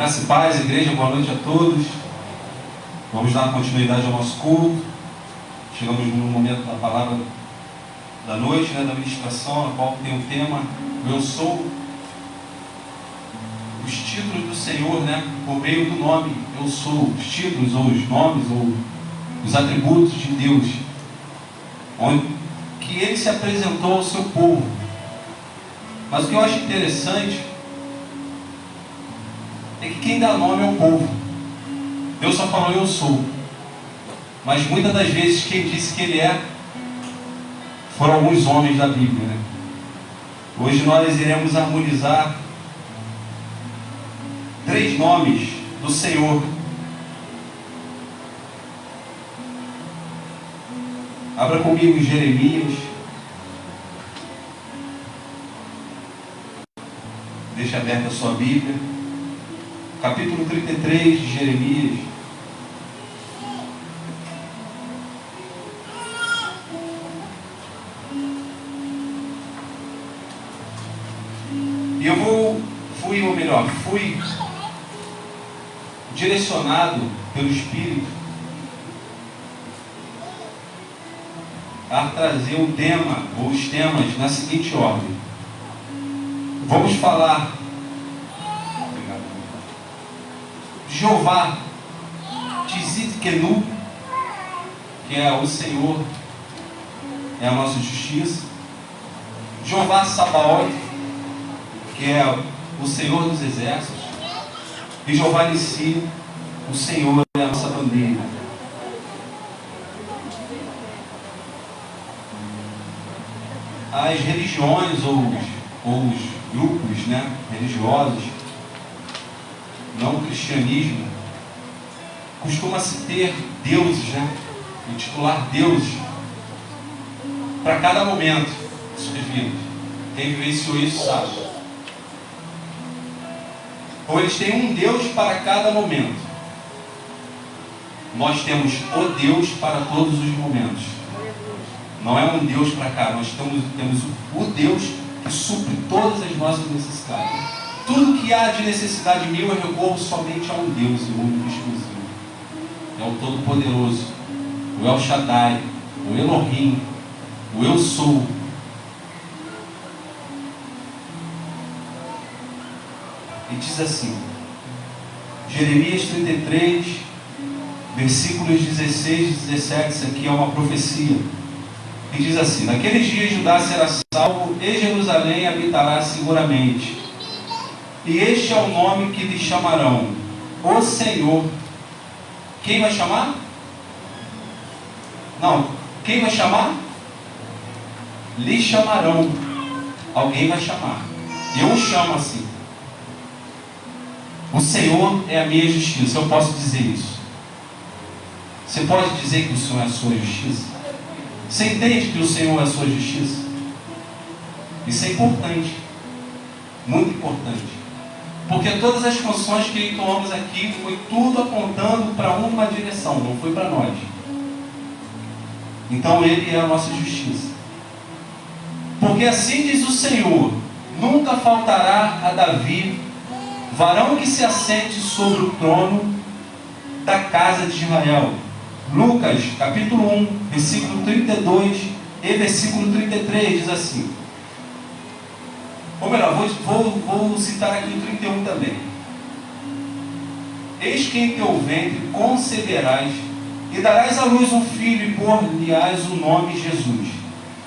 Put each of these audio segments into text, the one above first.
Graça e paz, igreja, boa noite a todos. Vamos dar continuidade ao nosso culto. Chegamos no momento da palavra da noite, né, da ministração, na qual tem o tema Eu sou. Os títulos do Senhor, né, por meio do nome Eu sou, os títulos, ou os nomes, ou os atributos de Deus, onde que ele se apresentou ao seu povo. Mas o que eu acho interessante é que quem dá nome é o povo. Deus só falou eu sou. Mas muitas das vezes quem disse que ele é foram alguns homens da Bíblia. Né? Hoje nós iremos harmonizar três nomes do Senhor. Abra comigo em Jeremias. Deixa aberta a sua Bíblia capítulo 33 de Jeremias. E eu vou, fui, ou melhor, fui direcionado pelo Espírito a trazer o tema, ou os temas, na seguinte ordem. Vamos falar Jeová Tzidkenu, que é o Senhor, é a nossa justiça. Jeová Sabaoth, que é o Senhor dos exércitos. E Jeová Nissi, o Senhor é a nossa bandeira. As religiões ou os, ou os grupos né, religiosos não cristianismo, costuma-se ter deuses, né? Intitular deuses para cada momento suas vidas. Quem vivenciou isso sabe. Ou eles têm um Deus para cada momento. Nós temos o Deus para todos os momentos. Não é um Deus para cá, nós temos, temos o Deus que supre todas as nossas necessidades. Tudo que há de necessidade minha eu recorro somente a um Deus e único exclusivo. É o Todo-Poderoso, o El Shaddai, o Elohim, o Eu Sou. E diz assim, Jeremias 33, versículos 16 e 17, isso aqui é uma profecia. E diz assim: Naqueles dias Judá será salvo e Jerusalém habitará seguramente e este é o nome que lhe chamarão: O Senhor. Quem vai chamar? Não. Quem vai chamar? Lhe chamarão. Alguém vai chamar. Eu chamo assim. O Senhor é a minha justiça. Eu posso dizer isso. Você pode dizer que o Senhor é a sua justiça? Você entende que o Senhor é a sua justiça? Isso é importante. Muito importante. Porque todas as funções que tomamos aqui foi tudo apontando para uma direção, não foi para nós. Então ele é a nossa justiça. Porque assim diz o Senhor: nunca faltará a Davi varão que se assente sobre o trono da casa de Israel. Lucas, capítulo 1, versículo 32 e versículo 33 diz assim: ou melhor, vou, vou, vou citar aqui o 31 também. Eis que em teu ventre conceberás e darás à luz um filho e por-lhe-ás o nome Jesus.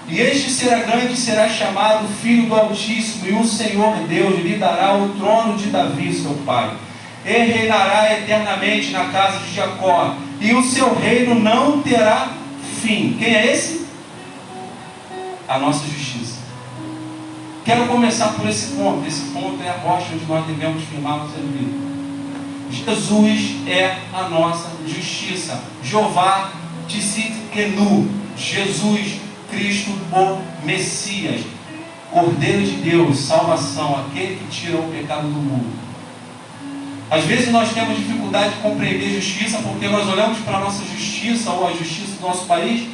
E este será grande e será chamado Filho do Altíssimo, e o Senhor Deus lhe dará o trono de Davi, seu pai. E reinará eternamente na casa de Jacó, e o seu reino não terá fim. Quem é esse? A nossa justiça. Quero começar por esse ponto. Esse ponto é a rocha onde nós devemos firmar nossa vida. Jesus é a nossa justiça. Jeová Tzidkenu. Jesus Cristo, o Messias. Cordeiro de Deus, salvação, aquele que tira o pecado do mundo. Às vezes nós temos dificuldade de compreender justiça porque nós olhamos para a nossa justiça ou a justiça do nosso país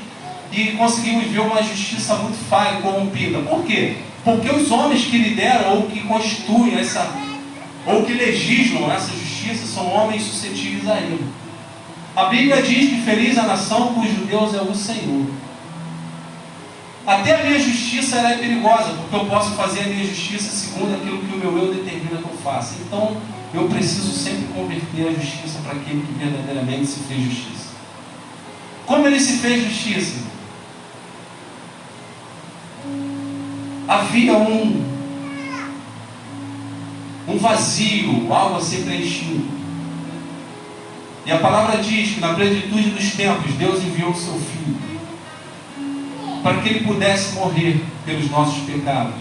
e conseguimos ver uma justiça muito falha, corrompida. Por quê? Porque os homens que lideram ou que constituem essa, ou que legislam essa justiça, são homens suscetíveis a erro. A Bíblia diz que feliz a nação cujo Deus é o Senhor. Até a minha justiça é perigosa, porque eu posso fazer a minha justiça segundo aquilo que o meu eu determina que eu faça. Então, eu preciso sempre converter a justiça para aquele que verdadeiramente se fez justiça. Como ele se fez justiça? Havia um, um vazio, algo a ser preenchido. E a palavra diz que na plenitude dos tempos Deus enviou o seu Filho para que ele pudesse morrer pelos nossos pecados.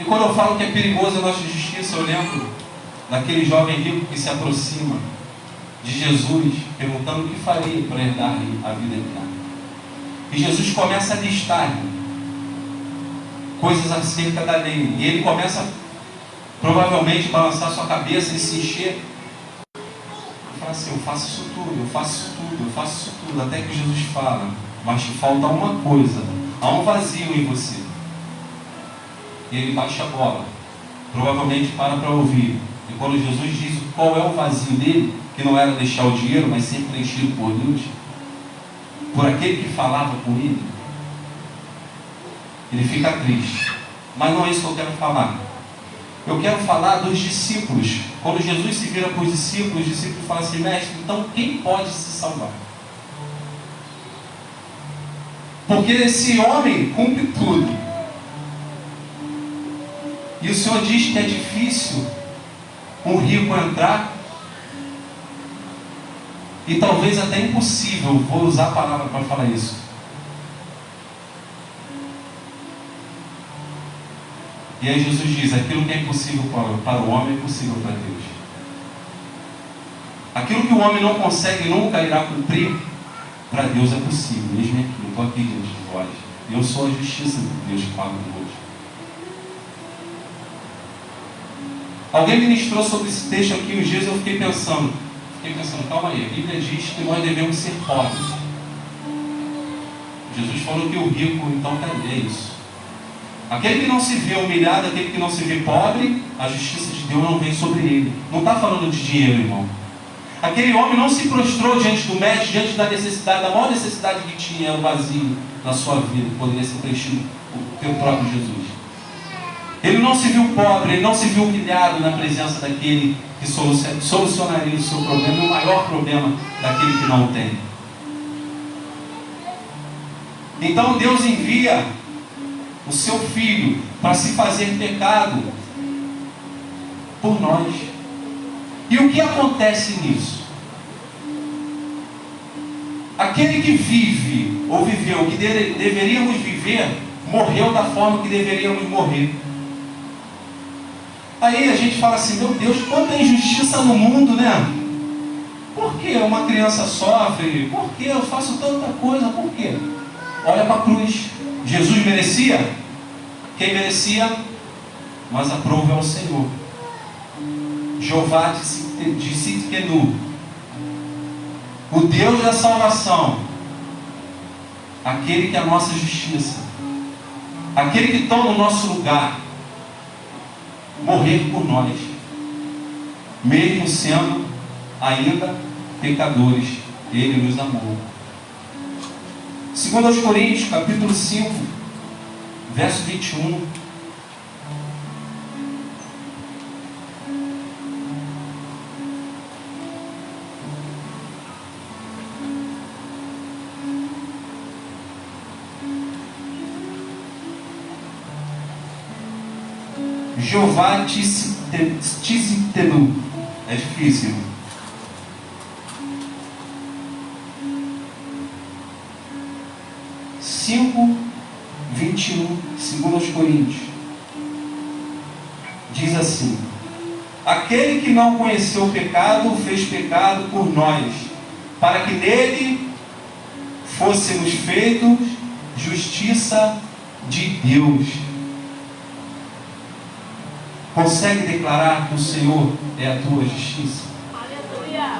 E quando eu falo que é perigosa a nossa justiça, eu lembro daquele jovem rico que se aproxima de Jesus, perguntando o que faria para herdar a vida eterna. E Jesus começa a listar coisas acerca da lei. E ele começa, provavelmente, a balançar sua cabeça e se encher. E fala assim: Eu faço isso tudo, eu faço isso tudo, eu faço isso tudo. Até que Jesus fala: Mas te falta uma coisa. Há um vazio em você. E ele baixa a bola. Provavelmente para para ouvir. E quando Jesus diz qual é o vazio dele, que não era deixar o dinheiro, mas ser preenchido por Deus, por aquele que falava com ele, ele fica triste. Mas não é isso que eu quero falar. Eu quero falar dos discípulos. Quando Jesus se vira para os discípulos, os discípulos falam assim, mestre, então quem pode se salvar? Porque esse homem cumpre tudo. E o Senhor diz que é difícil um rico entrar e talvez até impossível, vou usar a palavra para falar isso. E aí Jesus diz: aquilo que é impossível para o homem é possível para Deus. Aquilo que o homem não consegue nunca irá cumprir, para Deus é possível. Mesmo aqui, eu estou aqui diante de vós. Eu sou a justiça de Deus que fala hoje. Alguém ministrou sobre esse texto aqui uns dias eu fiquei pensando, fiquei pensando, calma aí, a Bíblia diz que nós devemos ser pobres. Jesus falou que o rico então é isso. Aquele que não se vê humilhado, aquele que não se vê pobre, a justiça de Deus não vem sobre ele. Não está falando de dinheiro, irmão. Aquele homem não se prostrou diante do mestre, diante da necessidade, da maior necessidade que tinha, era o vazio na sua vida, poderia ser preenchido teu próprio Jesus. Ele não se viu pobre, ele não se viu humilhado na presença daquele que solucionaria o seu problema o maior problema daquele que não tem. Então Deus envia o seu filho para se fazer pecado por nós. E o que acontece nisso? Aquele que vive ou viveu o que deveríamos viver, morreu da forma que deveríamos morrer. Aí a gente fala assim, meu Deus, quanta injustiça no mundo, né? Por que uma criança sofre? Por que eu faço tanta coisa? Por quê? Olha para a cruz. Jesus merecia? Quem merecia? Mas a prova é o Senhor. Jeová de Sitkenu. O Deus da salvação. Aquele que é a nossa justiça. Aquele que toma o nosso lugar morrer por nós, mesmo sendo ainda pecadores, Ele nos amou. Segundo aos Coríntios, capítulo 5, verso 21. Jeová Tizitenu. É difícil. Cinco, vinte e um, segundo aos Coríntios. Diz assim: Aquele que não conheceu o pecado, fez pecado por nós, para que nele fôssemos feitos justiça de Deus. Consegue declarar que o Senhor é a tua justiça?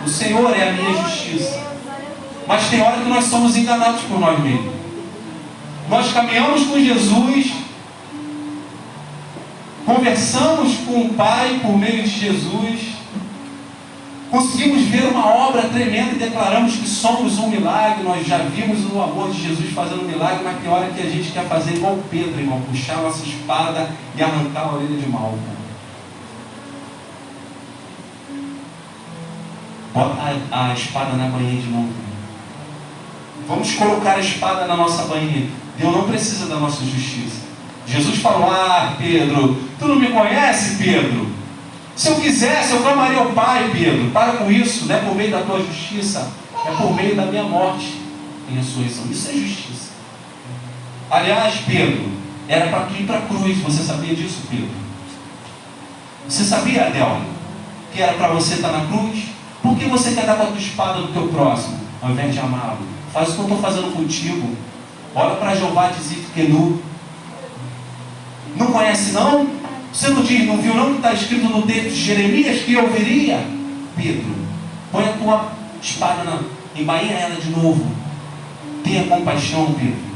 O Senhor é a minha justiça. Mas tem hora que nós somos enganados por nós mesmos. Nós caminhamos com Jesus conversamos com o Pai por meio de Jesus, conseguimos ver uma obra tremenda e declaramos que somos um milagre. Nós já vimos o amor de Jesus fazendo um milagre, mas tem hora que a gente quer fazer igual Pedro, irmão, puxar nossa espada e arrancar a orelha de mal. Bota a, espada na banheira de novo. Vamos colocar a espada na nossa banheira. Deus não precisa da nossa justiça. Jesus falou: Ah, Pedro, tu não me conhece, Pedro? Se eu quisesse, eu clamaria ao Pai, Pedro. Para com isso, não é por meio da tua justiça, é por meio da minha morte em ressurreição. Isso é justiça. Aliás, Pedro, era para tu ir para a cruz. Você sabia disso, Pedro? Você sabia, Adel, que era para você estar na cruz? Por que você quer dar com a tua espada no teu próximo, ao invés de amá-lo? Faz o que eu estou fazendo contigo. Olha para Jeová de nu. Não conhece não? Você não, diz, não viu não que está escrito no texto de Jeremias que eu veria? Pedro, põe a tua espada na, embainha ela de novo. Tenha compaixão, Pedro.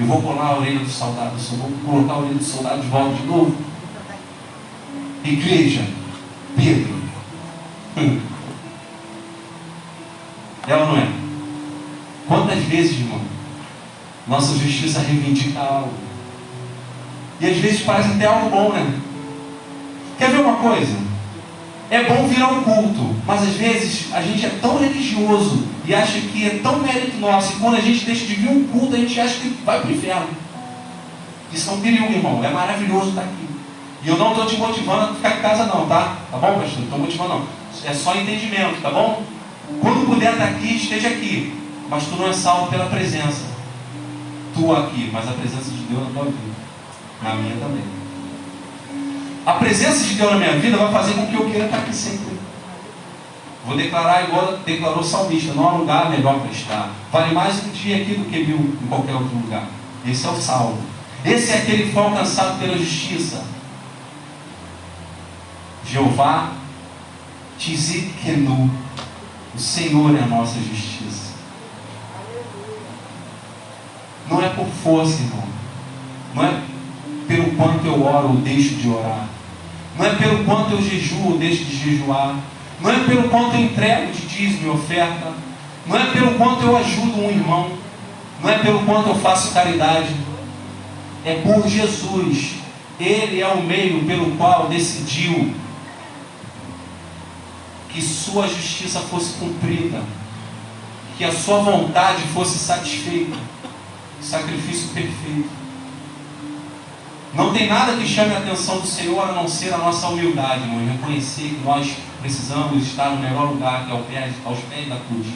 Eu vou colar a orelha do soldado, eu vou colocar a orelha do soldado de volta de novo. Igreja, Pedro. Hum. É ou não é? Quantas vezes, irmão, nossa justiça reivindica algo? E às vezes parece até algo bom, né? Quer ver uma coisa? É bom vir ao culto, mas às vezes a gente é tão religioso e acha que é tão mérito nosso, e quando a gente deixa de vir um culto, a gente acha que vai para o inferno. Isso é um perigo, irmão. É maravilhoso estar aqui. E eu não estou te motivando a ficar em casa, não, tá? Tá bom, pastor? Não estou motivando, não. É só entendimento, tá bom? Quando puder estar aqui, esteja aqui. Mas tu não é salvo pela presença. Tu aqui, mas a presença de Deus na tua vida. Na minha também. A presença de Deus na minha vida vai fazer com que eu queira estar aqui sempre. Vou declarar igual declarou o salmista: não há lugar melhor para estar. Vale mais um dia aqui do que mil em qualquer outro lugar. Esse é o salvo. Esse é aquele que foi alcançado pela justiça. Jeová Tizikenu. O Senhor é a nossa justiça. Não é por força, irmão. Não é pelo quanto eu oro ou deixo de orar. Não é pelo quanto eu jejuo ou deixo de jejuar. Não é pelo quanto eu entrego de dízimo e oferta. Não é pelo quanto eu ajudo um irmão. Não é pelo quanto eu faço caridade. É por Jesus. Ele é o meio pelo qual decidiu que sua justiça fosse cumprida, que a sua vontade fosse satisfeita. Sacrifício perfeito. Não tem nada que chame a atenção do Senhor a não ser a nossa humildade, irmão, reconhecer que nós precisamos estar no melhor lugar, que é ao pé, aos pés da cruz.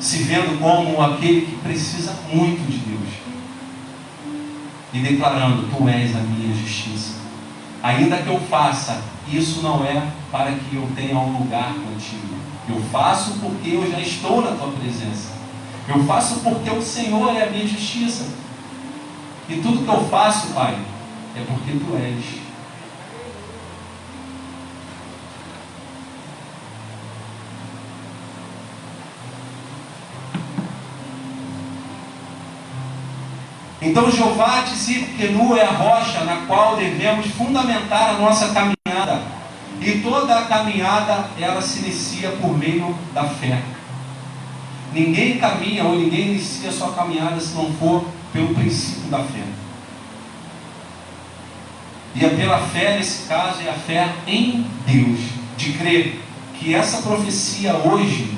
Se vendo como aquele que precisa muito de Deus. E declarando: Tu és a minha justiça. Ainda que eu faça, isso não é para que eu tenha um lugar contigo. Eu faço porque eu já estou na tua presença. Eu faço porque o Senhor é a minha justiça. E tudo que eu faço, Pai, é porque tu és. Então Jeová Nu é a rocha na qual devemos fundamentar a nossa caminhada. E toda a caminhada ela se inicia por meio da fé. Ninguém caminha ou ninguém inicia sua caminhada se não for pelo princípio da fé. E é pela fé, nesse caso, é a fé em Deus, de crer que essa profecia hoje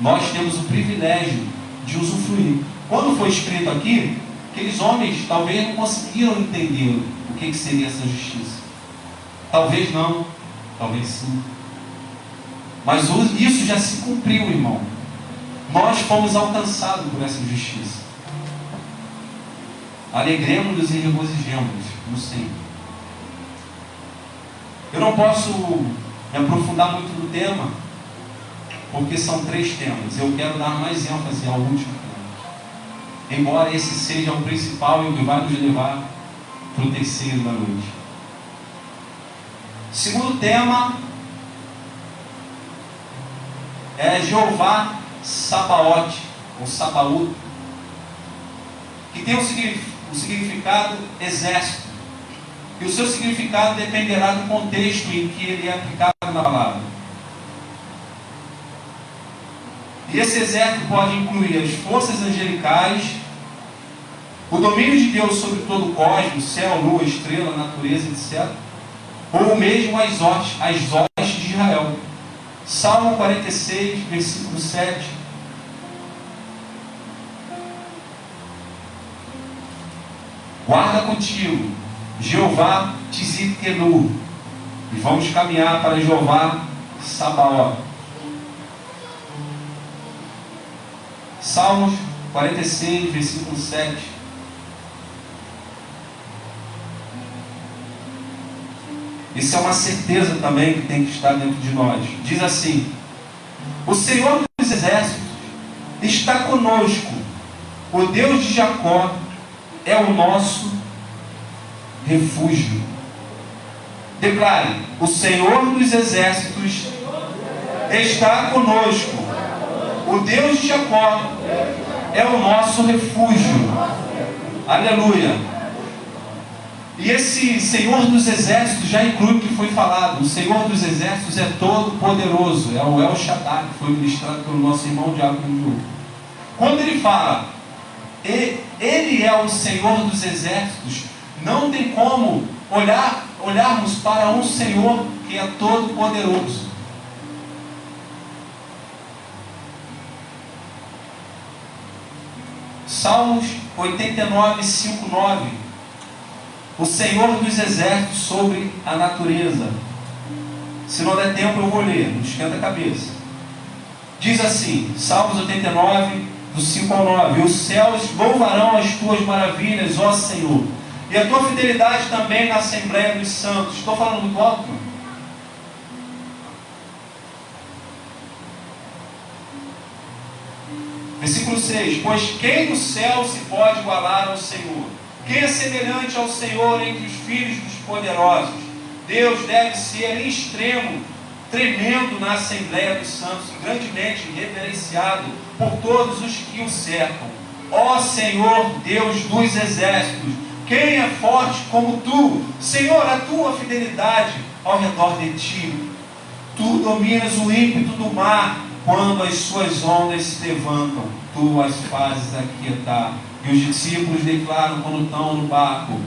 nós temos o privilégio de usufruir. Quando foi escrito aqui, aqueles homens talvez não conseguiram entender o que, que seria essa justiça. Talvez não, talvez sim. Mas isso já se cumpriu, irmão. Nós fomos alcançados por essa justiça. Alegremos-nos e regozijemos no Senhor. Eu não posso me aprofundar muito no tema, porque são três temas. Eu quero dar mais ênfase ao último. Embora esse seja o principal e o que vai nos levar para o terceiro da noite. Segundo tema é Jeová Sabaote, ou Sabaúto, que tem o significado exército. E o seu significado dependerá do contexto em que ele é aplicado na palavra. E esse exército pode incluir as forças angelicais, o domínio de Deus sobre todo o cosmos, céu, lua, estrela, natureza, etc. Ou mesmo as hostes, as hostes de Israel. Salmo 46, versículo 7. Guarda contigo, Jeová Tzidkenu. E vamos caminhar para Jeová Sabaoth. Salmos 46, versículo 7. Isso é uma certeza também que tem que estar dentro de nós. Diz assim: O Senhor dos Exércitos está conosco, o Deus de Jacó é o nosso refúgio. Declare: O Senhor dos Exércitos está conosco, o Deus de Jacó é o nosso refúgio. Aleluia. E esse Senhor dos Exércitos já inclui o que foi falado. O Senhor dos Exércitos é todo poderoso. É o El Shaddai, que foi ministrado pelo nosso irmão Diácono Ju. Quando ele fala, ele é o Senhor dos Exércitos, não tem como olhar, olharmos para um Senhor que é todo poderoso. Salmos 89, 5, 9 o Senhor dos exércitos sobre a natureza. Se não der tempo, eu vou ler, não esquenta a cabeça. Diz assim, Salmos 89, do 5 ao 9: Os céus louvarão as tuas maravilhas, ó Senhor, e a tua fidelidade também na Assembleia dos Santos. Estou falando muito alto? Versículo 6: Pois quem no céu se pode igualar ao Senhor? Quem é semelhante ao Senhor entre os filhos dos poderosos? Deus deve ser em extremo, tremendo na Assembleia dos Santos, grandemente reverenciado por todos os que o cercam. Ó Senhor, Deus dos exércitos, quem é forte como tu? Senhor, a tua fidelidade ao redor de ti. Tu dominas o ímpeto do mar quando as suas ondas se levantam. Tu as fazes aquietar e os discípulos declaram quando estão no barco: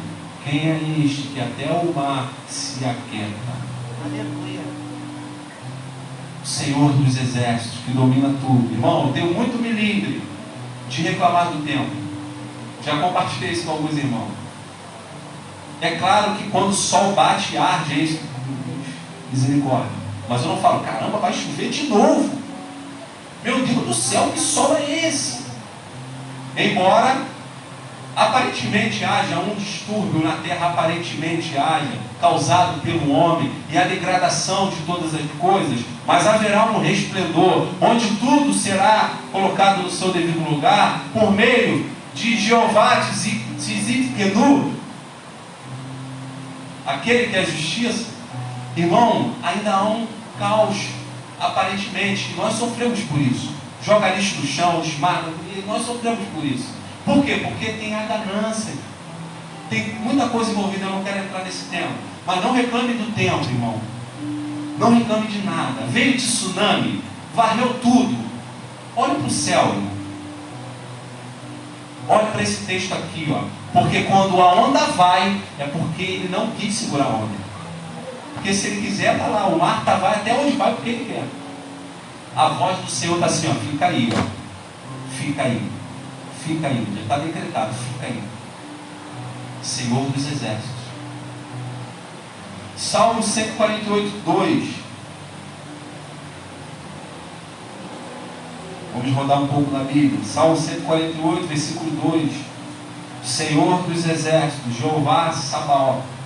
Quem é este que até o mar se aquieta? Aleluia. O Senhor dos exércitos que domina tudo. Irmão, eu tenho muito milindre de reclamar do tempo. Já compartilhei isso com alguns irmãos. É claro que quando o sol bate arde, é isso. Misericórdia. Mas eu não falo, caramba, vai chover de novo. Meu Deus do céu, que sol é esse? Embora aparentemente haja um distúrbio na terra, aparentemente haja, causado pelo homem, e a degradação de todas as coisas, mas haverá um resplendor, onde tudo será colocado no seu devido lugar, por meio de Jeová Tzidkenu, aquele que é a justiça. Irmão, ainda há um caos, aparentemente, nós sofremos por isso joga lixo no chão, desmata. Nós sofremos por isso. Por quê? Porque tem a ganância. Tem muita coisa envolvida, eu não quero entrar nesse tema. Mas não reclame do tempo, irmão. Não reclame de nada. Veio de tsunami, varreu tudo. Olhe para o céu, irmão. Olhe para esse texto aqui, ó. Porque quando a onda vai, é porque ele não quis segurar a onda. Porque se ele quiser, tá lá, o mar tá, vai até onde vai, porque ele quer a voz do Senhor está assim, ó, fica aí, ó. Fica aí. Fica aí. Já está decretado, fica aí. Senhor dos Exércitos. Salmo 148, 2. Vamos rodar um pouco na Bíblia. Salmo 148, versículo 2. Senhor dos Exércitos, Jeová Sabaoth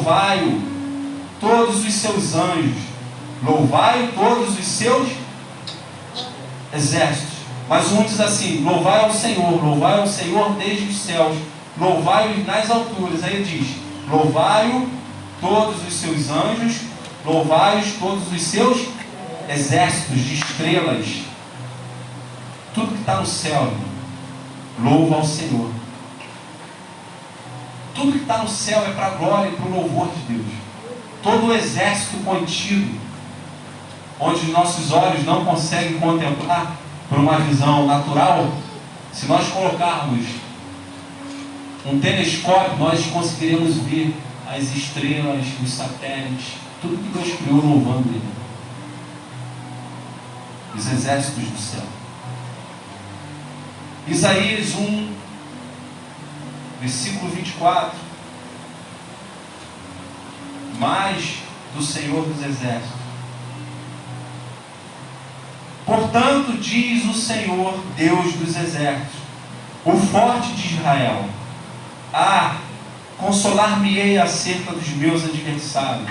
Louvai-o, todos os seus anjos, louvai-o, todos os seus exércitos. Mas um diz assim: louvai ao Senhor, louvai ao Senhor desde os céus, louvai-o nas alturas. Aí diz: louvai-o todos os seus anjos, louvai-os todos os seus exércitos de estrelas. Tudo que está no céu, louva ao Senhor. Tudo que está no céu é para a glória e para o louvor de Deus. Todo o exército contido, onde nossos olhos não conseguem contemplar por uma visão natural, se nós colocarmos um telescópio, nós conseguiremos ver as estrelas, os satélites, tudo que Deus criou louvando Ele. Os exércitos do céu. Isaías 1, versículo 24. Mais do Senhor dos exércitos. Portanto, diz o Senhor, Deus dos exércitos, o forte de Israel: Ah, consolar-me-ei acerca dos meus adversários,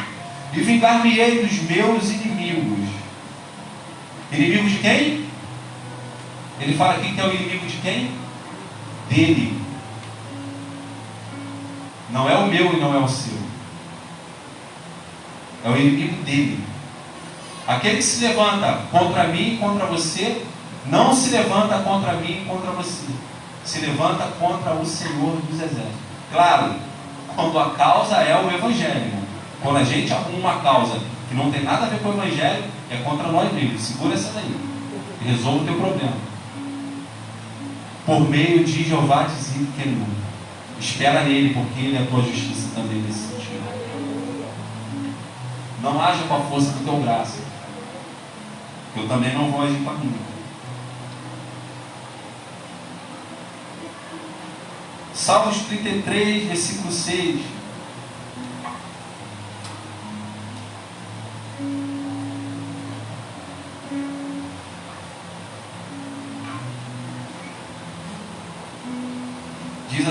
e vingar-me-ei dos meus inimigos. Inimigo de quem? Ele fala aqui que é o inimigo de quem? Dele. Não é o meu e não é o seu. É o inimigo dele. Aquele que se levanta contra mim e contra você, não se levanta contra mim e contra você. Se levanta contra o Senhor dos Exércitos. Claro, quando a causa é o Evangelho. Quando a gente arruma uma causa que não tem nada a ver com o Evangelho, é contra nós mesmos. Segura essa daí. Resolva o teu problema. Por meio de Jeová dizer que é Espera nele, porque ele é a tua justiça também nesse sentido. Não haja com a força do teu braço. Eu também não vou agir com a minha. Salmos 33, versículo 6.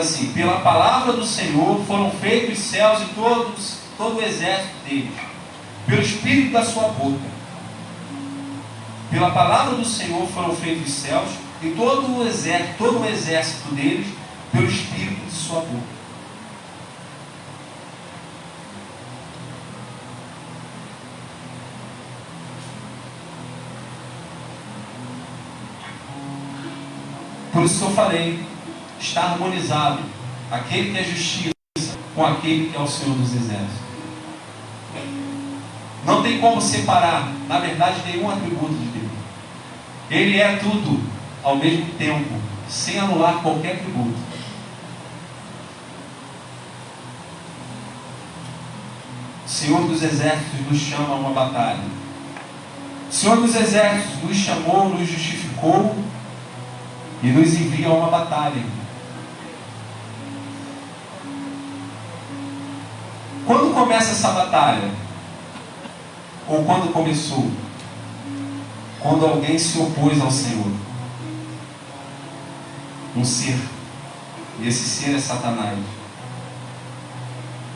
Assim: Pela palavra do Senhor foram feitos os céus e todos, todo o exército deles, pelo espírito da sua boca. Pela palavra do Senhor foram feitos os céus e todo o exército, todo o exército deles pelo espírito de sua boca. Por isso que eu falei, está harmonizado aquele que é justiça com aquele que é o Senhor dos Exércitos. Não tem como separar, na verdade, nenhum atributo de Deus. Ele é tudo ao mesmo tempo, sem anular qualquer atributo. Senhor dos Exércitos nos chama a uma batalha. O Senhor dos Exércitos nos chamou, nos justificou e nos envia a uma batalha. Começa essa batalha? Ou quando começou? Quando alguém se opôs ao Senhor. Um ser. E esse ser é Satanás.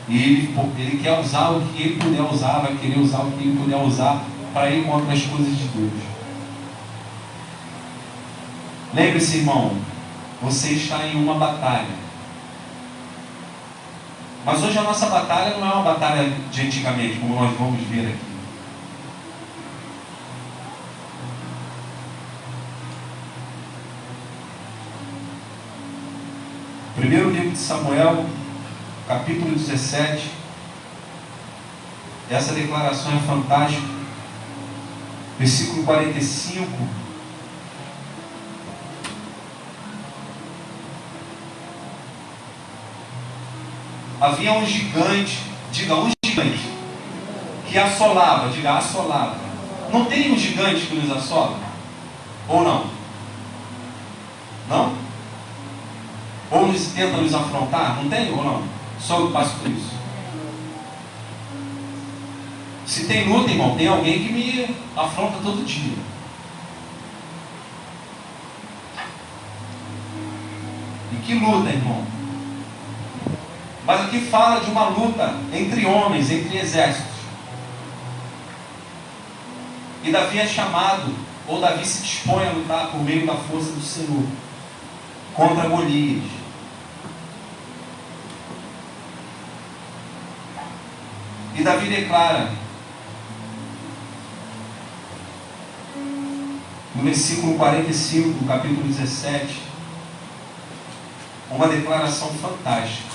E ele, ele quer usar o que ele puder usar, vai querer usar o que ele puder usar para ir contra as coisas de Deus. Lembre-se, irmão, você está em uma batalha. Mas hoje a nossa batalha não é uma batalha de antigamente, como nós vamos ver aqui. Primeiro livro de Samuel, capítulo 17. Essa declaração é fantástica. Versículo 45. Havia um gigante, diga um gigante, que assolava, diga assolava. Não tem um gigante que nos assola? Ou não? Não? Ou nos tenta nos afrontar? Não tem ou não? Só eu passo por isso. Se tem luta, irmão, tem alguém que me afronta todo dia. E que luta, irmão? Mas aqui fala de uma luta entre homens, entre exércitos. E Davi é chamado, ou Davi se dispõe a lutar por meio da força do Senhor contra Golias. E Davi declara, no versículo 45 do capítulo 17, uma declaração fantástica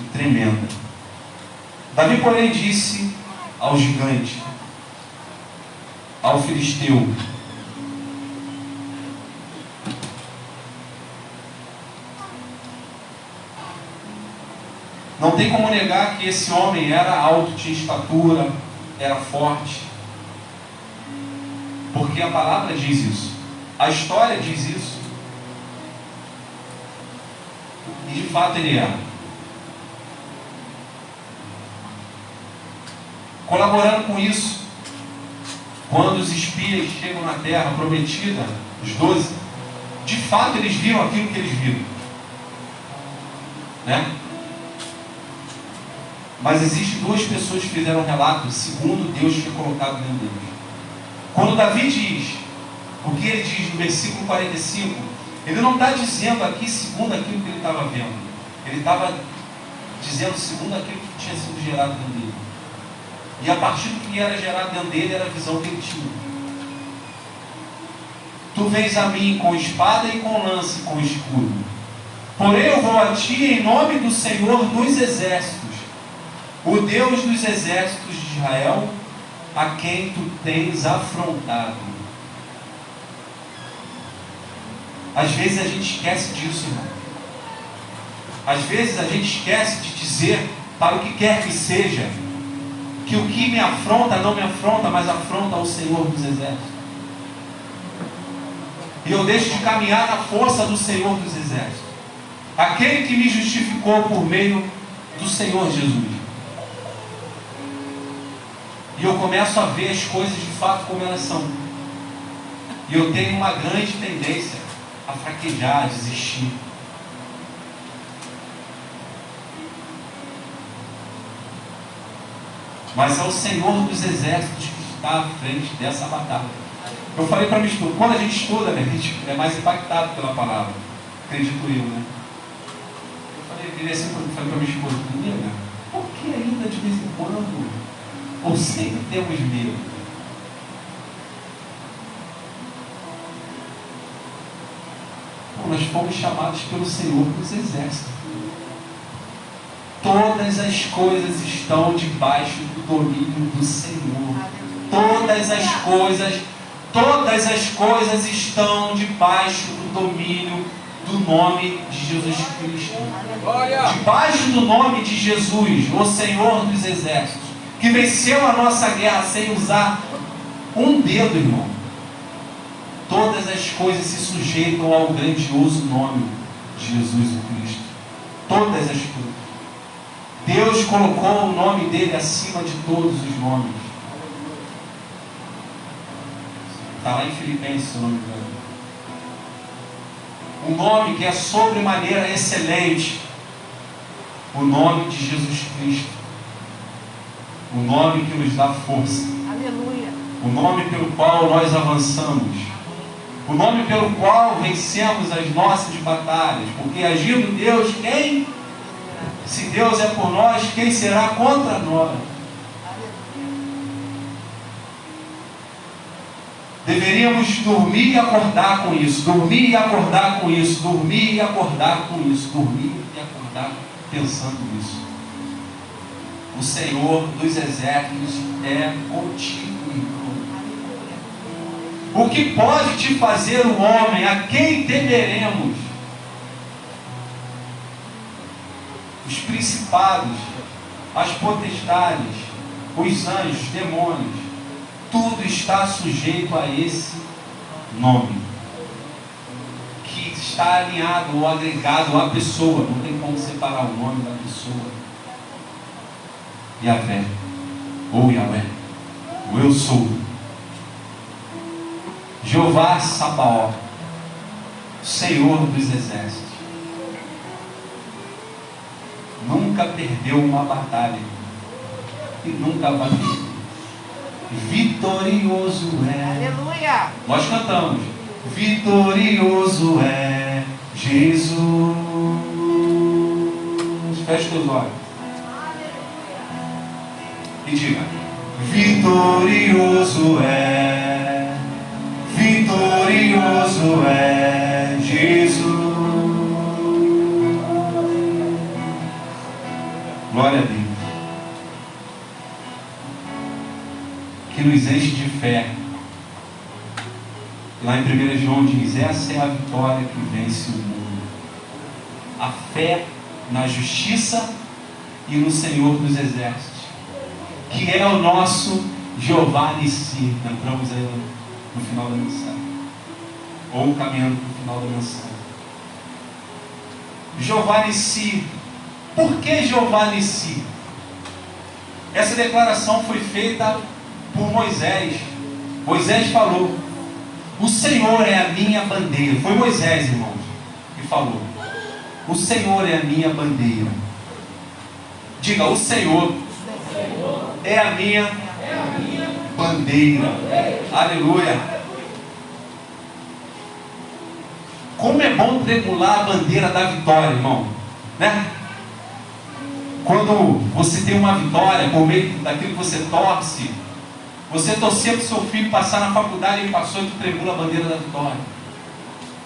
e tremenda. Davi, porém, disse ao gigante, ao filisteu, Não tem como negar que esse homem era alto, tinha estatura, era forte. Porque a palavra diz isso. A história diz isso. E de fato ele era. Colaborando com isso, quando os espias chegam na terra prometida, os doze, de fato eles viram aquilo que eles viram. Né? Mas existem duas pessoas que fizeram um relato segundo Deus tinha colocado dentro deles. Quando Davi diz, o que ele diz no versículo 45, ele não está dizendo aqui segundo aquilo que ele estava vendo. Ele estava dizendo segundo aquilo que tinha sido gerado dentro dele. E a partir do que era gerado dentro dele era a visão que ele tinha. Tu vens a mim com espada e com lance e com escudo. Porém eu vou a ti em nome do Senhor dos exércitos o Deus dos exércitos de Israel, a quem tu tens afrontado. Às vezes a gente esquece disso, irmão. Às vezes a gente esquece de dizer para o que quer que seja, que o que me afronta não me afronta, mas afronta o Senhor dos exércitos. E eu deixo de caminhar na força do Senhor dos exércitos. Aquele que me justificou por meio do Senhor Jesus. E eu começo a ver as coisas de fato como elas são. E eu tenho uma grande tendência a fraquejar, a desistir. Mas é o Senhor dos exércitos que está à frente dessa batalha. Eu falei para mim quando a gente estuda, né, a gente é mais impactado pela palavra. Acredito eu, né? Eu falei, eu assim, falei para minha esposa, menina, por que ainda de vez em quando ou sempre temos medo? nós fomos chamados pelo Senhor dos exércitos. Todas as coisas estão debaixo domínio do Senhor. Todas as coisas, todas as coisas estão debaixo do domínio do nome de Jesus Cristo. Debaixo do nome de Jesus, o Senhor dos exércitos que venceu a nossa guerra sem usar um dedo, irmão. Todas as coisas se sujeitam ao grandioso nome de Jesus Cristo. Todas as coisas. Deus colocou o nome dele acima de todos os nomes. Está lá em Filipenses, se não me engano. Um nome que é sobremaneira excelente. O nome de Jesus Cristo. O nome que nos dá força. Aleluia. O nome pelo qual nós avançamos. O nome pelo qual vencemos as nossas batalhas. Porque agindo Deus, quem? Se Deus é por nós, quem será contra nós? Deveríamos dormir e acordar com isso, dormir e acordar com isso, dormir e acordar com isso, dormir e acordar pensando nisso o Senhor dos exércitos é contigo. O que pode te fazer o homem? A quem temeremos? Os principados, as potestades, os anjos, os demônios, tudo está sujeito a esse nome. Que está alinhado ou agregado à pessoa. Não tem como separar o nome da pessoa. Yahvé, ou Yahvé, o eu sou. Jeová Sabaó, Senhor dos exércitos. Nunca perdeu uma batalha e nunca vai perder. Vitorioso é. Aleluia! Nós cantamos. Vitorioso é Jesus. Feche os olhos. E diga: Vitorioso é, vitorioso é Jesus. Glória a Deus. Que nos enche de fé. Lá em 1 João diz: Essa é a vitória que vence o mundo. A fé na justiça e no Senhor dos Exércitos, que é o nosso Jeová Nissi. Entramos aí no final da mensagem, ou caminhando para o final da mensagem. Jeová Nissi por que Jeová Nissi? Essa declaração foi feita por Moisés. Moisés falou: O Senhor é a minha bandeira. Foi Moisés, irmãos, que falou: O Senhor é a minha bandeira. Diga: O Senhor é a minha bandeira. Aleluia. Como é bom tremular a bandeira da vitória, irmão. Né? Quando você tem uma vitória por meio daquilo que você torce, você torcia para o seu filho passar na faculdade e passou e tu tremula a bandeira da vitória.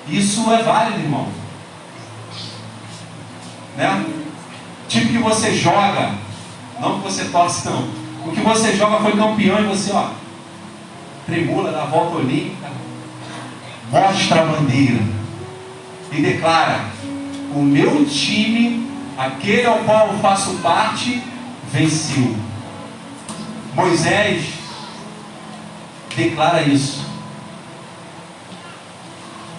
Isso é válido, irmão. Né? Tipo que você joga, não que você torce, não. O que você joga foi campeão e você, ó, tremula, dá a volta olímpica, mostra a bandeira e declara: o meu time aquele ao qual eu faço parte, venceu. Moisés declara isso.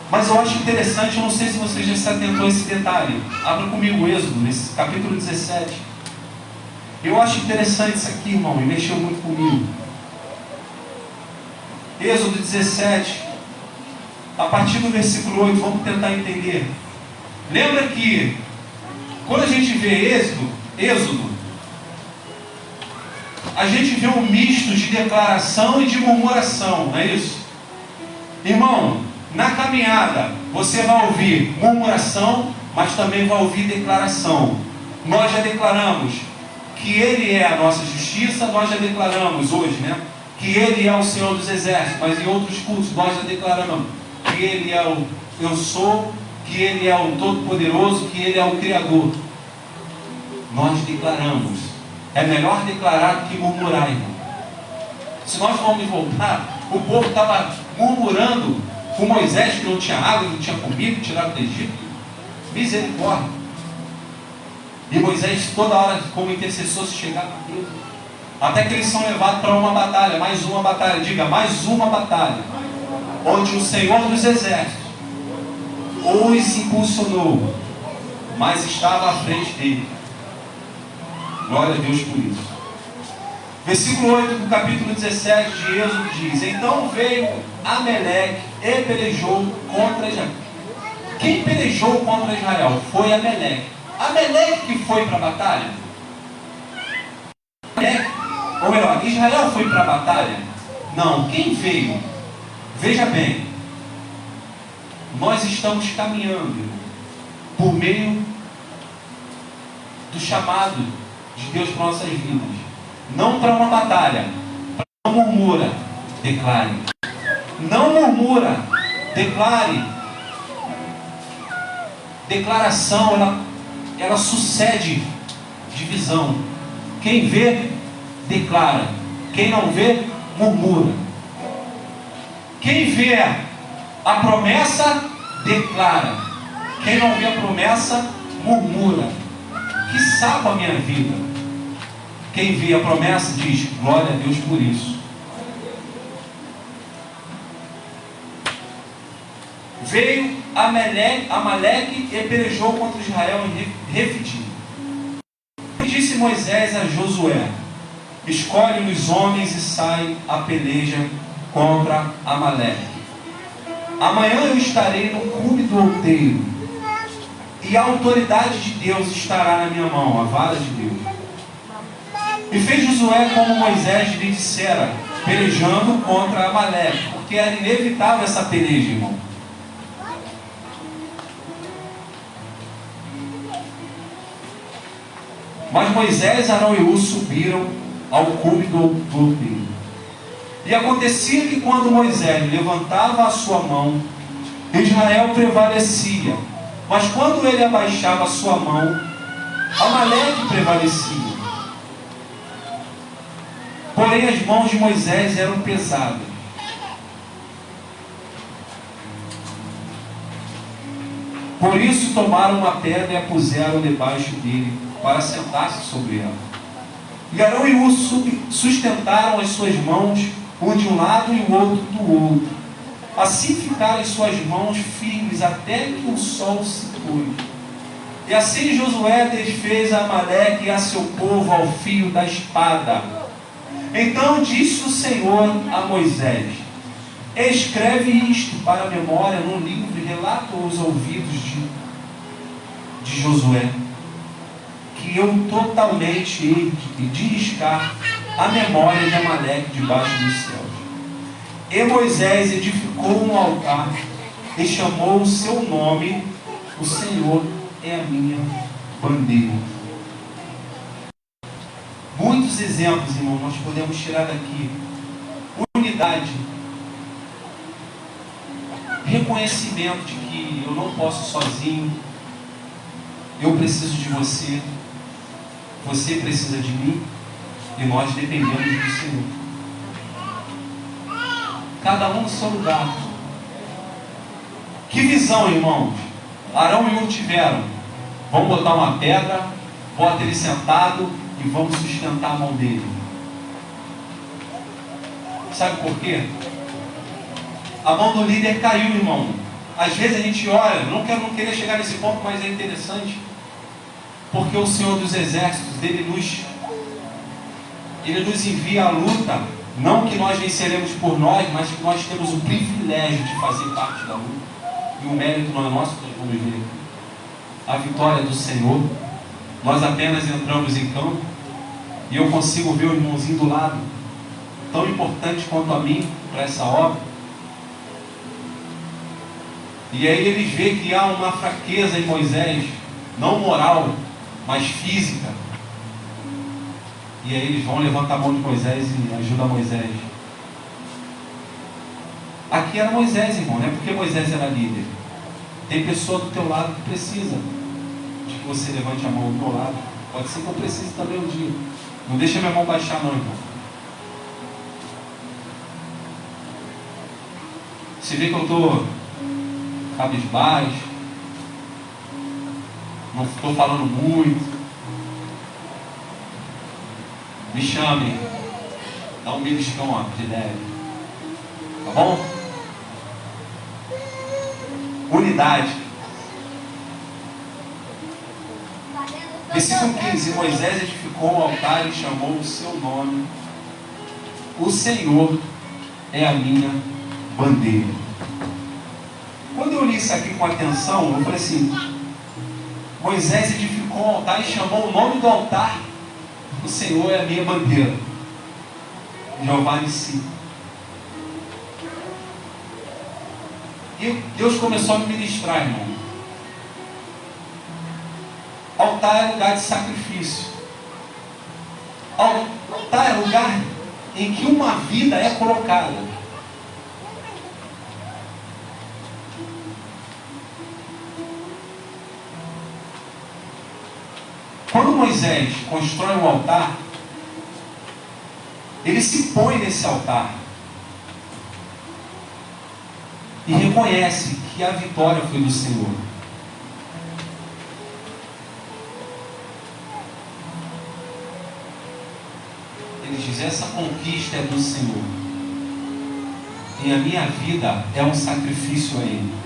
Mas eu acho interessante, eu não sei se você já se atentou a esse detalhe. Abra comigo o Êxodo, nesse capítulo 17. Eu acho interessante isso aqui, irmão, e mexeu muito comigo. Êxodo 17, a partir do versículo 8, vamos tentar entender. Lembra que quando a gente vê Êxodo, Êxodo, a gente vê um misto de declaração e de murmuração, não é isso? Irmão, na caminhada você vai ouvir murmuração, mas também vai ouvir declaração. Nós já declaramos que Ele é a nossa justiça, nós já declaramos hoje, né? Que Ele é o Senhor dos Exércitos, mas em outros cultos nós já declaramos que Ele é o Eu sou, que Ele é o Todo-Poderoso, que Ele é o Criador. Nós declaramos. É melhor declarar do que murmurar, irmão. Se nós formos voltar, o povo estava murmurando com Moisés que não tinha água, não tinha comida, tirado do Egito. Misericórdia. E Moisés toda hora como intercessor se chegava a Deus. Até que eles são levados para uma batalha, mais uma batalha, diga, mais uma batalha. Onde o Senhor dos Exércitos os impulsionou, mas estava à frente dele. Glória a Deus por isso. Versículo 8 do capítulo 17 de Êxodo diz: Então veio Ameleque e pelejou contra Israel. Quem pelejou contra Israel foi Ameleque. Ameleque que foi para a batalha? Ameleque, ou melhor, Israel foi para a batalha? Não, quem veio? Veja bem, nós estamos caminhando por meio do chamado de Deus para nossas vidas. Não para uma batalha. Não murmura, declare. Não murmura, declare. Declaração, ela, ela sucede divisão. Quem vê, declara. Quem não vê, murmura. Quem vê a promessa declara. Quem não vê a promessa, murmura. Que sabe a minha vida. Quem vê a promessa diz: Glória a Deus por isso. Veio Amaleque e pelejou contra Israel em Refidim. E disse Moisés a Josué: Escolhe os homens e sai a peleja contra Amaleque. Amanhã eu estarei no cume do outeiro, e a autoridade de Deus estará na minha mão, a vara de Deus. E fez Josué como Moisés lhe dissera, pelejando contra Amaleque, porque era inevitável essa peleja, irmão. Mas Moisés, Arão e U subiram ao cume do, outeiro. E acontecia que quando Moisés levantava a sua mão, Israel prevalecia. Mas quando ele abaixava a sua mão, Amaleque prevalecia. Porém, as mãos de Moisés eram pesadas. Por isso tomaram uma pedra e a puseram debaixo dele, para sentar-se sobre ela. E Arão e Ur sustentaram as suas mãos, um de um lado e o outro do outro. Assim ficaram as suas mãos firmes até que o sol se pôs. E assim Josué desfez a Amaleque e a seu povo ao fio da espada. Então disse o Senhor a Moisés: Escreve isto para a memória no livro e relata aos ouvidos de, de Josué, que eu totalmente hei de riscar a memória de Amaleque debaixo dos céus. E Moisés edificou um altar e chamou o seu nome, o Senhor é a minha bandeira. Muitos exemplos, irmão, nós podemos tirar daqui. Unidade reconhecimento de que eu não posso sozinho, eu preciso de você, você precisa de mim nós dependemos do Senhor. Cada um no seu lugar. Que visão, irmãos? Arão e um tiveram. Vamos botar uma pedra, bota ele sentado e vamos sustentar a mão dele. Sabe por quê? a mão do líder caiu, irmão. Às vezes a gente olha, não quero não querer chegar nesse ponto, mas é interessante. Porque o Senhor dos Exércitos, ele nos, ele nos envia a luta, não que nós venceremos por nós, mas que nós temos o privilégio de fazer parte da luta. E o mérito não é nosso, nós vamos ver. A vitória do Senhor. Nós apenas entramos em campo e eu consigo ver o irmãozinho do lado, tão importante quanto a mim para essa obra e aí eles veem que há uma fraqueza em Moisés, não moral, mas física. E aí eles vão levantar a mão de Moisés e ajudam Moisés. Aqui era Moisés, irmão, não é porque Moisés era líder. Tem pessoa do teu lado que precisa de que você levante a mão do teu lado. Pode ser que eu precise também um dia. Não deixa minha mão baixar não, irmão. Se vê que eu estou cabisbaixo, não estou falando muito. Me chamem, dá um beliscão ó, de leve. Tá bom? Unidade. Versículo 15: Moisés edificou o altar e chamou o seu nome. O Senhor é a minha bandeira. Quando eu li isso aqui com atenção, eu falei assim: Moisés edificou um altar e chamou o nome do altar. O Senhor é a minha bandeira. Jeová de si. E Deus começou a me ministrar, irmão. Altar é lugar de sacrifício. Altar é lugar em que uma vida é colocada. Moisés constrói um altar, ele se põe nesse altar e reconhece que a vitória foi do Senhor. Ele diz: essa conquista é do Senhor. E a minha vida é um sacrifício a Ele.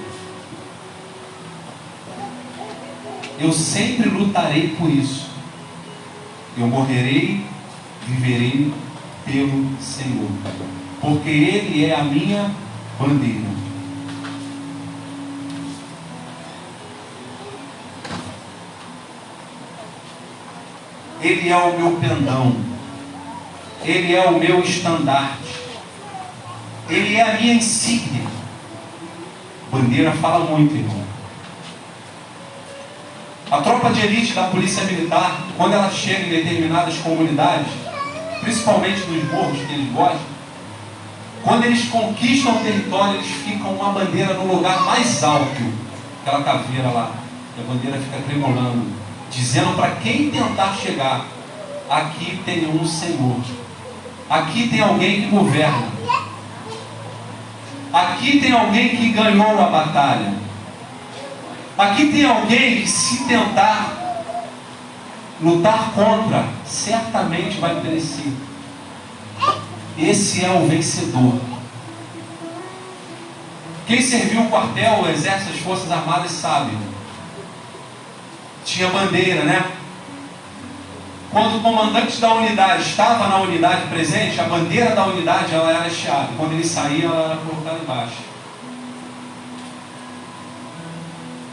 eu sempre lutarei por isso. Eu morrerei, viverei pelo Senhor, porque Ele é a minha bandeira. Ele é o meu pendão, Ele é o meu estandarte, Ele é a minha insígnia. Bandeira fala muito, irmão. A tropa de elite da polícia militar, quando ela chega em determinadas comunidades, principalmente nos morros que eles gostam, quando eles conquistam o território, eles ficam uma bandeira no lugar mais alto, aquela caveira lá, a bandeira fica tremolando, dizendo para quem tentar chegar, aqui tem um Senhor, aqui tem alguém que governa, aqui tem alguém que ganhou a batalha, aqui tem alguém que se tentar lutar contra, certamente vai perecer. Esse é o vencedor. Quem serviu o quartel, o exército, as forças armadas sabe. Tinha bandeira, né? Quando o comandante da unidade estava na unidade presente, a bandeira da unidade ela era hasteada. Quando ele saía, ela era colocada embaixo.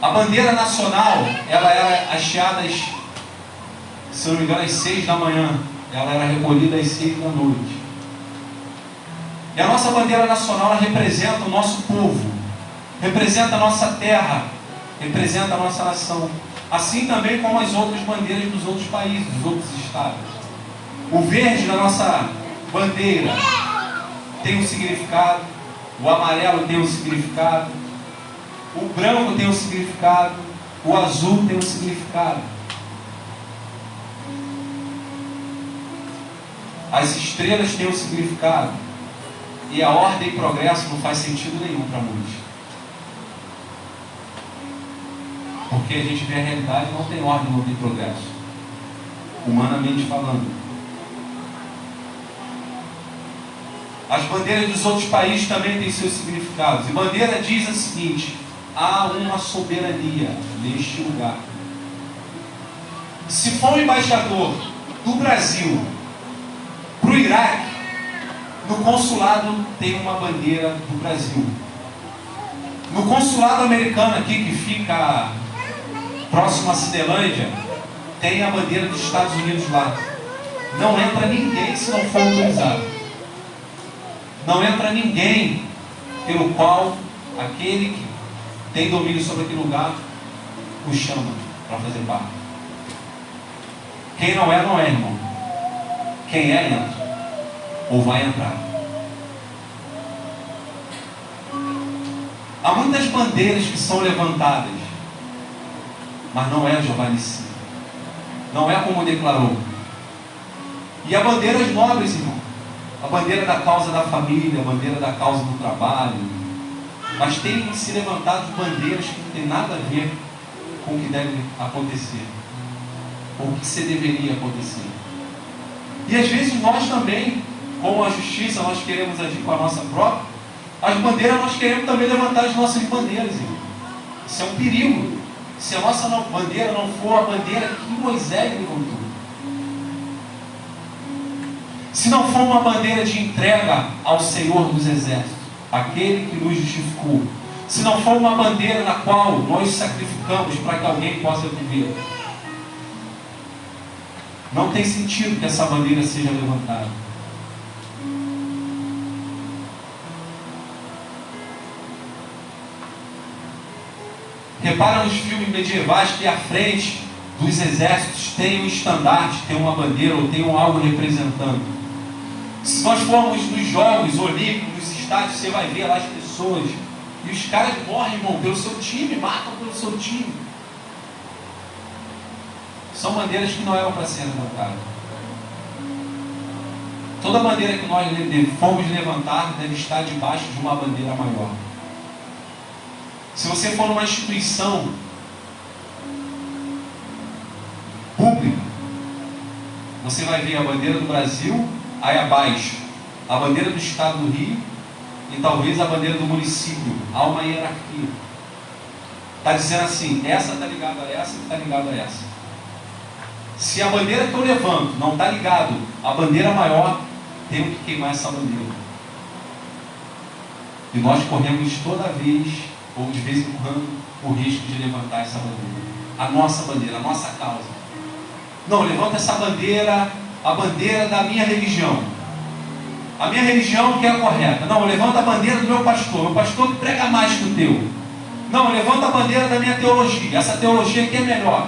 A bandeira nacional, ela era hasteada às, se não me engano, às seis da manhã. Ela era recolhida às seis da noite. E a nossa bandeira nacional representa o nosso povo, representa a nossa terra, representa a nossa nação. Assim também como as outras bandeiras dos outros países, dos outros estados. O verde da nossa bandeira tem um significado, o amarelo tem um significado, o branco tem um significado, o azul tem um significado. As estrelas têm um significado. E a ordem e progresso não faz sentido nenhum para muitos. Porque a gente vê a realidade não tem ordem, não tem progresso. Humanamente falando. As bandeiras dos outros países também têm seus significados. E bandeira diz o seguinte: há uma soberania neste lugar. Se for um embaixador do Brasil para o Iraque, no consulado tem uma bandeira do Brasil. No consulado americano aqui, que fica próximo a Cidelândia, tem a bandeira dos Estados Unidos lá. Não entra ninguém se não for autorizado. Não entra ninguém pelo qual aquele que tem domínio sobre aquele lugar o chama para fazer parte. Quem não é, não é, irmão. Quem é, entra ou vai entrar. Há muitas bandeiras que são levantadas, mas não é Jeová Nissi. Não é como declarou. E há bandeiras nobres, irmão. A bandeira da causa da família, a bandeira da causa do trabalho. Mas tem se levantado bandeiras que não tem nada a ver com o que deve acontecer. Ou o que se deveria acontecer. E às vezes nós também como a justiça nós queremos agir com a nossa própria, as bandeiras nós queremos também levantar as nossas bandeiras. Irmão. Isso é um perigo. Se a nossa bandeira não for a bandeira que Moisés levantou. Se não for uma bandeira de entrega ao Senhor dos Exércitos, aquele que nos justificou. Se não for uma bandeira na qual nós sacrificamos para que alguém possa viver. Não tem sentido que essa bandeira seja levantada. Repara nos filmes medievais que à frente dos exércitos tem um estandarte, tem uma bandeira ou tem um algo representando. Se nós formos nos jogos olímpicos, nos estádios, você vai ver lá as pessoas. E os caras morrem, irmão, pelo seu time, matam pelo seu time. São bandeiras que não eram para ser levantadas. Toda bandeira que nós fomos levantar deve estar debaixo de uma bandeira maior. Se você for numa instituição pública, você vai ver a bandeira do Brasil, aí abaixo, a bandeira do Estado do Rio e talvez a bandeira do município. Há uma hierarquia. Está dizendo assim, essa está ligada a essa e está ligada a essa. Se a bandeira que eu levanto não está ligado à bandeira maior, tenho que queimar essa bandeira. E nós corremos toda vez ou de vez em quando, o risco de levantar essa bandeira. A nossa bandeira, a nossa causa. Não, levanta essa bandeira, a bandeira da minha religião. A minha religião que é a correta. Não, levanta a bandeira do meu pastor. Meu pastor que prega mais que o teu. Não, levanta a bandeira da minha teologia. Essa teologia aqui é melhor.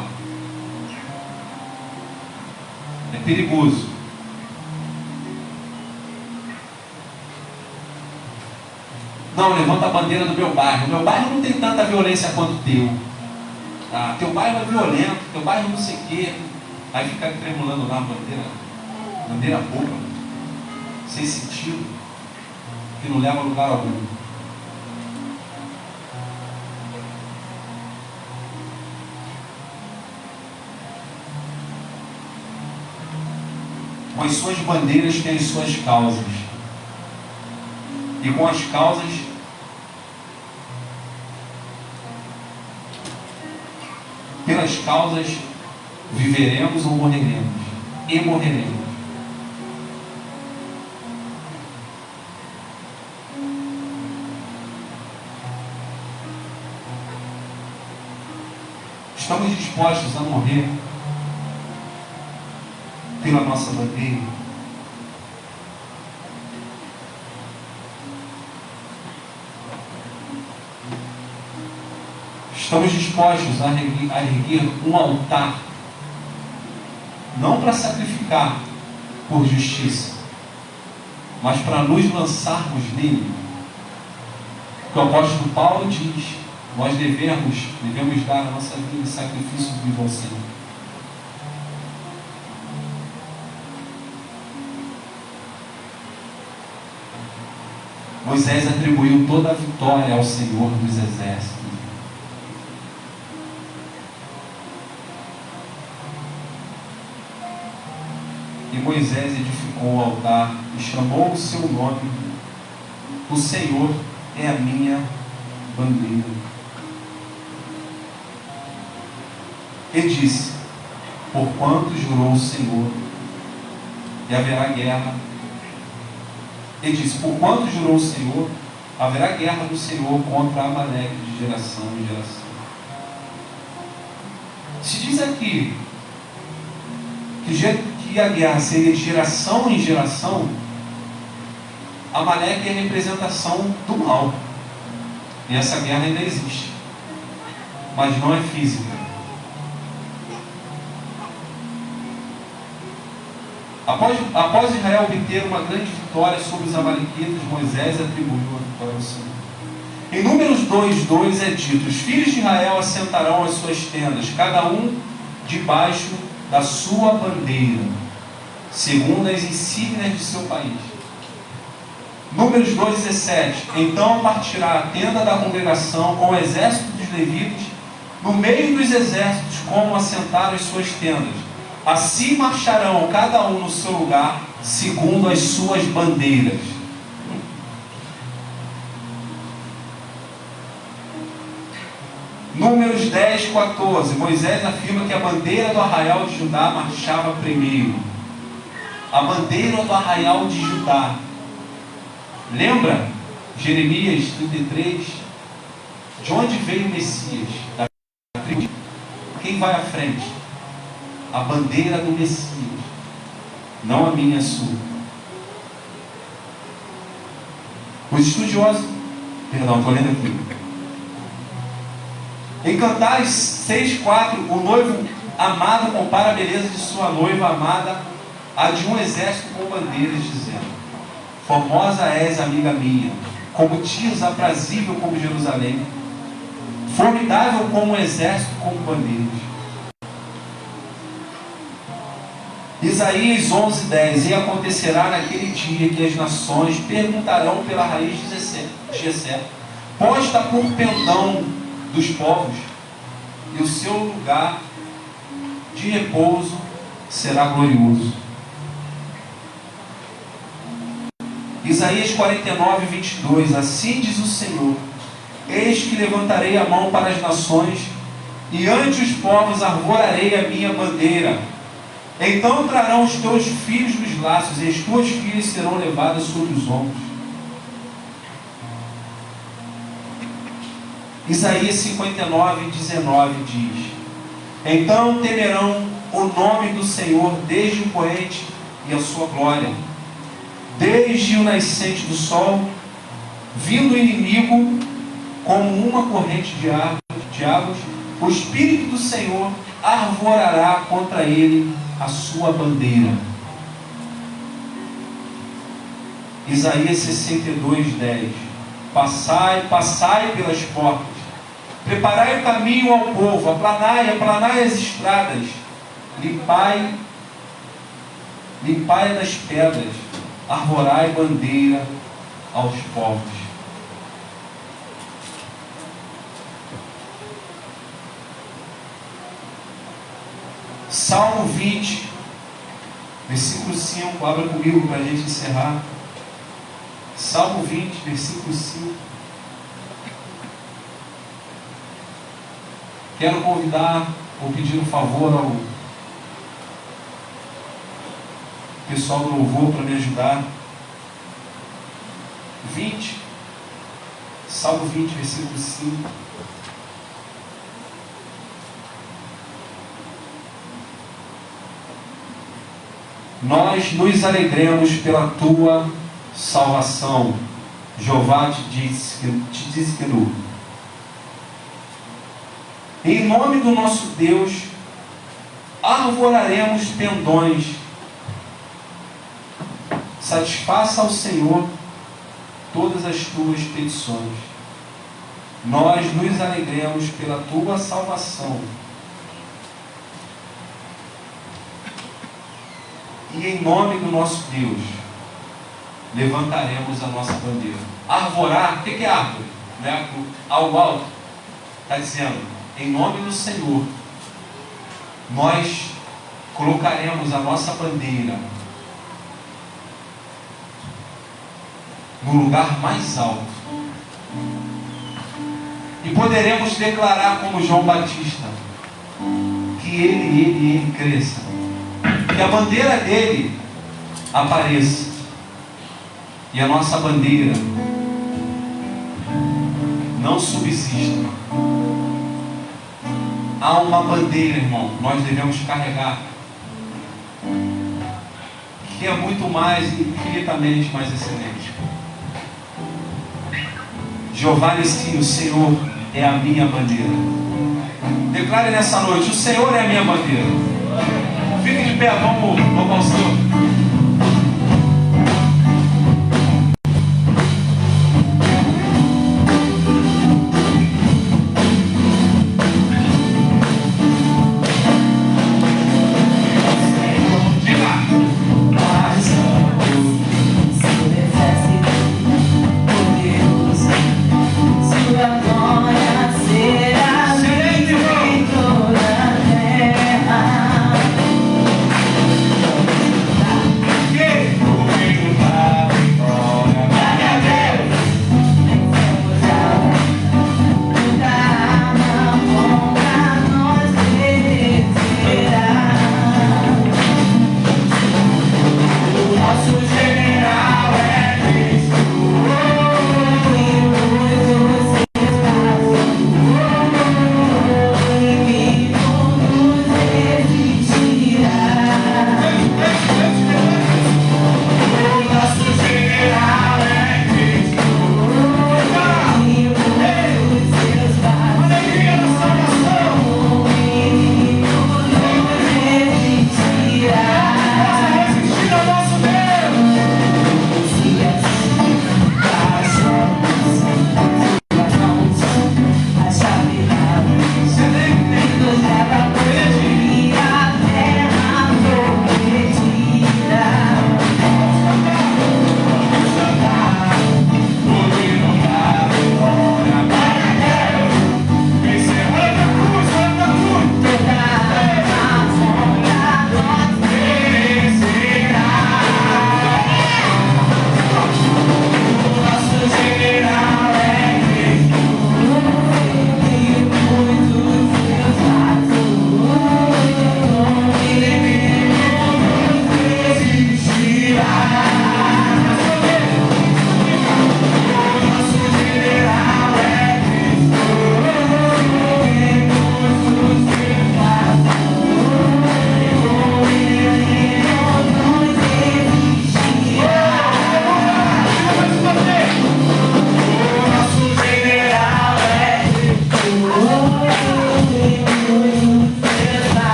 É perigoso. Não, levanta a bandeira do meu bairro. Meu bairro não tem tanta violência quanto o teu. Tá? Teu bairro é violento, teu bairro não sei o quê. Aí fica tremulando lá a bandeira. Bandeira boba sem sentido, que não leva a lugar algum. Com as suas bandeiras tem as suas causas. E com as causas pelas causas viveremos ou morreremos. E morreremos. Dispostos a morrer pela nossa bandeira. Estamos dispostos a erguer, a erguer um altar, não para sacrificar por justiça, mas para nos lançarmos nele. O apóstolo Paulo diz: nós devemos, devemos dar a nossa vida em sacrifício ao Senhor. Moisés atribuiu toda a vitória ao Senhor dos exércitos. E Moisés edificou o altar e chamou o seu nome. O Senhor é a minha bandeira. E disse: Porquanto jurou o Senhor, e haverá guerra ele disse: Por quanto jurou o Senhor, haverá guerra do Senhor contra Amaleque de geração em geração. Se diz aqui que a guerra seria de geração em geração, Amaleque é a representação do mal. E essa guerra ainda existe. Mas não é física. Após, após Israel obter uma grande vitória sobre os amalequitas, Moisés atribuiu a vitória ao Senhor. Em Números 2, 2 é dito: Os filhos de Israel assentarão as suas tendas, cada um debaixo da sua bandeira, segundo as insígnias de seu país. Números 2, 17: Então partirá a tenda da congregação com o exército dos levitas, no meio dos exércitos, como assentaram as suas tendas Assim marcharão cada um no seu lugar, segundo as suas bandeiras. Números 10, 14. Moisés afirma que a bandeira do arraial de Judá marchava primeiro. A bandeira do arraial de Judá. Lembra? Jeremias 33. De onde veio o Messias? Da tribo. Quem vai à frente? A bandeira do Messias, não a minha a sua. Os estudiosos, perdão, estou lendo aqui. Em Cantares 6,4, o noivo amado compara a beleza de sua noiva amada a de um exército com bandeiras, dizendo: Formosa és, amiga minha, como Tias, aprazível como Jerusalém, formidável como um exército com bandeiras. Isaías 11, 10. E acontecerá naquele dia que as nações perguntarão pela raiz de Jessé, posta por pendão dos povos, e o seu lugar de repouso será glorioso. Isaías 49, 22. Assim diz o Senhor: Eis que levantarei a mão para as nações, e ante os povos arvorarei a minha bandeira então trarão os teus filhos nos laços, e as tuas filhas serão levadas sobre os ombros. Isaías 59, 19 diz: Então temerão o nome do Senhor desde o poente e a sua glória, desde o nascente do sol, vindo o inimigo como uma corrente de águas, o Espírito do Senhor arvorará contra ele a sua bandeira. Isaías 62, 10. Passai, passai pelas portas. Preparai o caminho ao povo, aplanai, aplanai as estradas. Limpai, limpai das pedras. Arvorai bandeira aos povos. Salmo 20, versículo 5. Abra comigo para a gente encerrar. Salmo 20, versículo 5. Quero convidar ou pedir um favor ao pessoal do louvor para me ajudar. 20, Salmo 20, versículo 5. Nós nos alegremos pela tua salvação. Jeová te diz que te diz que nu. Em nome do nosso Deus, arvoraremos pendões. Satisfaça ao Senhor todas as tuas petições. Nós nos alegremos pela tua salvação. E em nome do nosso Deus, levantaremos a nossa bandeira. Arvorar, o que é árvore? Né? Algo alto. Está dizendo, em nome do Senhor, nós colocaremos a nossa bandeira no lugar mais alto. E poderemos declarar como João Batista que ele, ele, ele cresça. Que a bandeira dele apareça e a nossa bandeira não subsista. Há uma bandeira, irmão, nós devemos carregar, que é muito mais, infinitamente mais excelente. Jeová Nessim, o Senhor é a minha bandeira. Declare nessa noite: o Senhor é a minha bandeira. Fique de pé, vamos, vamos ao Senhor.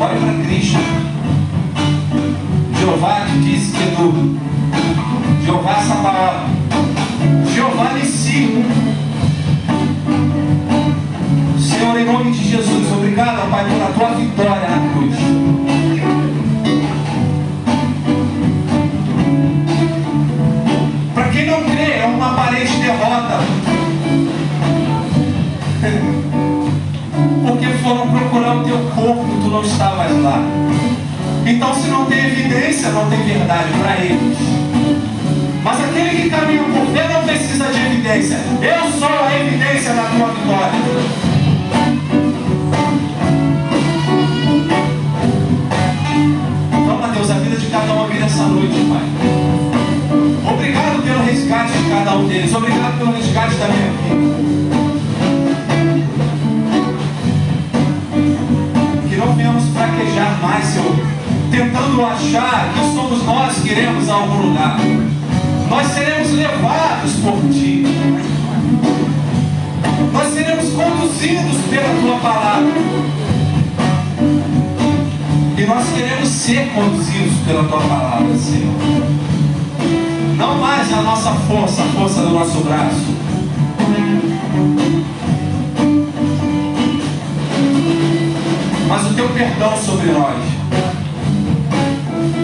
Olhe para Cristo. Jeová te disse que é duro. Jeová Sabaoth. Jeová Nissi. Senhor, em nome de Jesus, obrigado, Pai, pela não tem verdade para eles. Mas aquele que caminha por fé não precisa de evidência. Eu sou a evidência da tua vitória. Toma, Deus, a vida de cada um aqui nessa noite, Pai. Obrigado pelo resgate de cada um deles. Obrigado pelo resgate da minha vida. Que não venhamos fraquejar mais, Senhor. Tentando achar que somos nós que iremos a algum lugar. Nós seremos levados por Ti. Nós seremos conduzidos pela Tua palavra. E nós queremos ser conduzidos pela Tua palavra, Senhor. Não mais a nossa força, a força do nosso braço. Mas o Teu perdão sobre nós.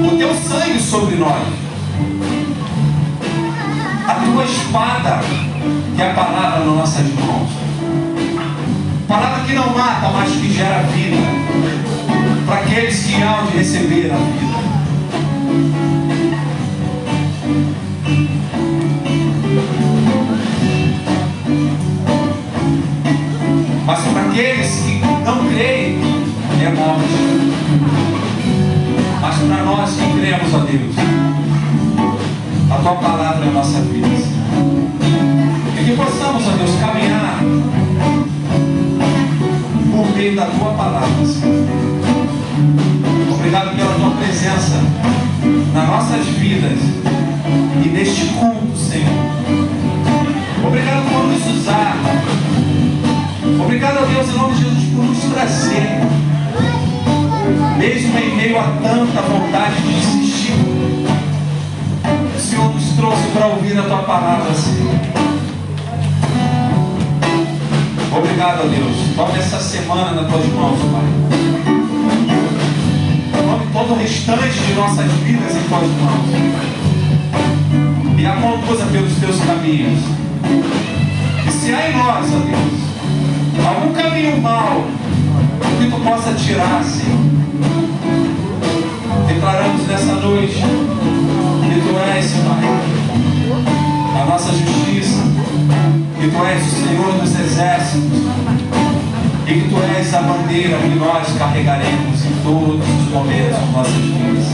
O Teu sangue sobre nós. A Tua espada, que é a palavra nas nossas mãos. Palavra que não mata, mas que gera vida para aqueles que hão de receber a vida. Mas para aqueles que não creem, é morte. Mas para nós que cremos, ó Deus, a tua palavra é a nossa vida. E que possamos, ó Deus, caminhar por meio da tua palavra, Senhor. Obrigado pela tua presença nas nossas vidas e neste culto, Senhor. Obrigado por nos usar. Obrigado a Deus em nome de Jesus por nos trazer. Mesmo em meio a tanta vontade de desistir, o Senhor nos trouxe para ouvir a tua palavra, Senhor. Obrigado Deus. Tome essa semana nas tuas mãos, Pai. Tome todo o restante de nossas vidas em tuas mãos. E a conduza pelos teus caminhos. E se há em nós, ó Deus, algum caminho mau que tu possa tirar, Senhor. Declaramos nessa noite que Tu és, Pai, a nossa justiça, que Tu és o Senhor dos exércitos, e que Tu és a bandeira que nós carregaremos em todos os momentos de nossas vidas.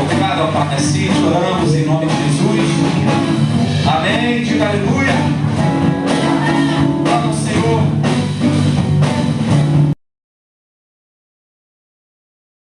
Obrigado, Pai, assim oramos em nome de Jesus. Amém. Diga aleluia.